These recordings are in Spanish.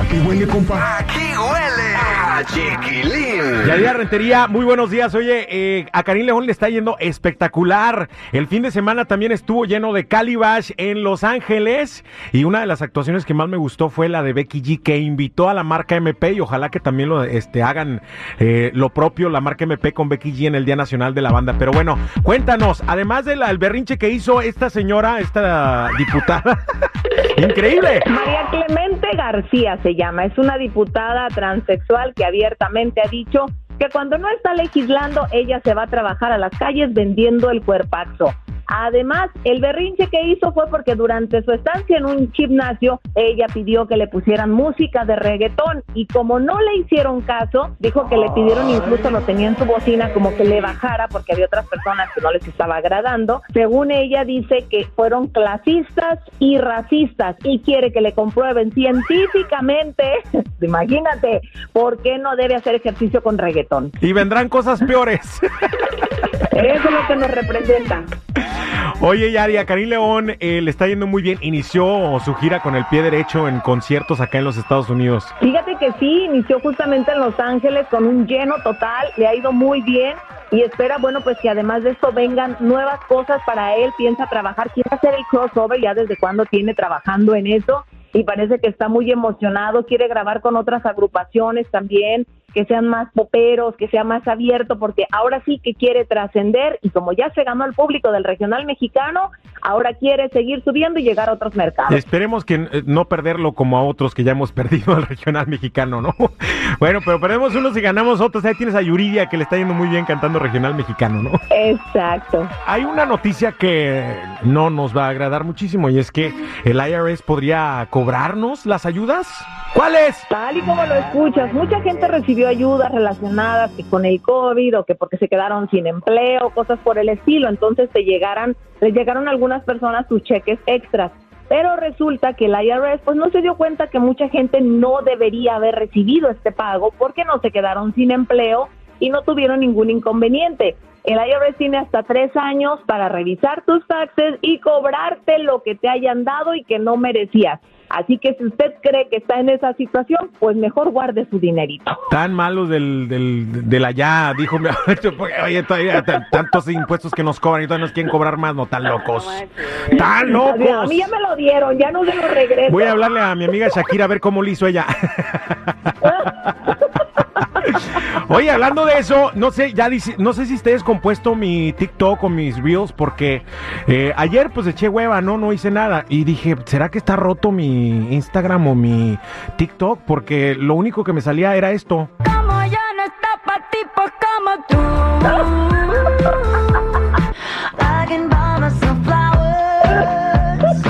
Aquí huele, compa. Aquí huele a chiquilín. Yadira Rentería, muy buenos días. Oye, eh, a Karim León le está yendo espectacular. El fin de semana también estuvo lleno de Calibash en Los Ángeles. Y una de las actuaciones que más me gustó fue la de Becky G, que invitó a la marca MP y ojalá que también lo este, hagan eh, lo propio, la marca MP con Becky G en el Día Nacional de la Banda. Pero bueno, cuéntanos, además del el berrinche que hizo esta señora, esta diputada, increíble. María Clemente García se llama, es una diputada transexual que abiertamente ha dicho que cuando no está legislando ella se va a trabajar a las calles vendiendo el cuerpazo. Además, el berrinche que hizo fue porque durante su estancia en un gimnasio, ella pidió que le pusieran música de reggaetón y como no le hicieron caso, dijo que le pidieron incluso lo tenía en su bocina como que le bajara porque había otras personas que no les estaba agradando. Según ella dice que fueron clasistas y racistas y quiere que le comprueben científicamente, imagínate, por qué no debe hacer ejercicio con reggaetón. Y vendrán cosas peores. Eso es lo que nos representa. Oye, Yari, a León eh, le está yendo muy bien. Inició su gira con el pie derecho en conciertos acá en los Estados Unidos. Fíjate que sí, inició justamente en Los Ángeles con un lleno total, le ha ido muy bien y espera, bueno, pues que además de esto vengan nuevas cosas para él, piensa trabajar, quiere hacer el crossover, ya desde cuando tiene trabajando en eso y parece que está muy emocionado, quiere grabar con otras agrupaciones también, que sean más poperos, que sea más abierto, porque ahora sí que quiere trascender y como ya se ganó el público del regional mexicano, ahora quiere seguir subiendo y llegar a otros mercados. Esperemos que eh, no perderlo como a otros que ya hemos perdido al regional mexicano, ¿no? Bueno, pero perdemos unos y ganamos otros. Ahí tienes a Yuridia que le está yendo muy bien cantando regional mexicano, ¿no? Exacto. Hay una noticia que no nos va a agradar muchísimo y es que el IRS podría cobrarnos las ayudas. ¿Cuál es? Tal y como lo escuchas, mucha gente recibió ayudas relacionadas que con el COVID o que porque se quedaron sin empleo, cosas por el estilo. Entonces te llegaran, les llegaron a algunas personas sus cheques extras. Pero resulta que el IRS pues no se dio cuenta que mucha gente no debería haber recibido este pago porque no se quedaron sin empleo y no tuvieron ningún inconveniente. El IRS tiene hasta tres años para revisar tus taxes y cobrarte lo que te hayan dado y que no merecías. Así que si usted cree que está en esa situación, pues mejor guarde su dinerito. Tan malos del, del, del allá, dijo, oye, todavía tantos impuestos que nos cobran y todavía nos quieren cobrar más, no tan locos. Tan A mí locos. ya me lo dieron, ya no se lo regreso. Voy a hablarle a mi amiga Shakira a ver cómo lo hizo ella. Oye, hablando de eso, no sé, ya dice, no sé si ustedes compuesto mi TikTok o mis reels porque eh, ayer pues eché hueva, no, no hice nada y dije, ¿será que está roto mi Instagram o mi TikTok? Porque lo único que me salía era esto. Como ya no está pa' tipos como tú. I can buy myself flowers.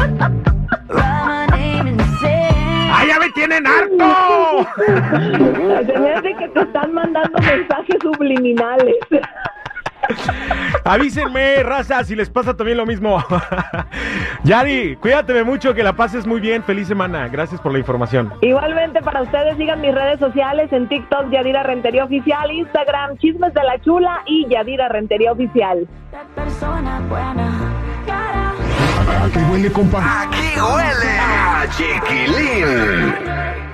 Write my name in the sand. ¡Ah, ya me tienen harto! Se me hace que te están mandando mensajes subliminales. Avísenme, raza, si les pasa también lo mismo. Yari, cuídate mucho, que la pases muy bien. Feliz semana. Gracias por la información. Igualmente para ustedes sigan mis redes sociales en TikTok Yadira Rentería Oficial, Instagram Chismes de la Chula y Yadira Rentería Oficial. De persona buena. Cara. Aquí huele, compa. Aquí huele a chiquilín.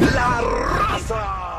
La raza.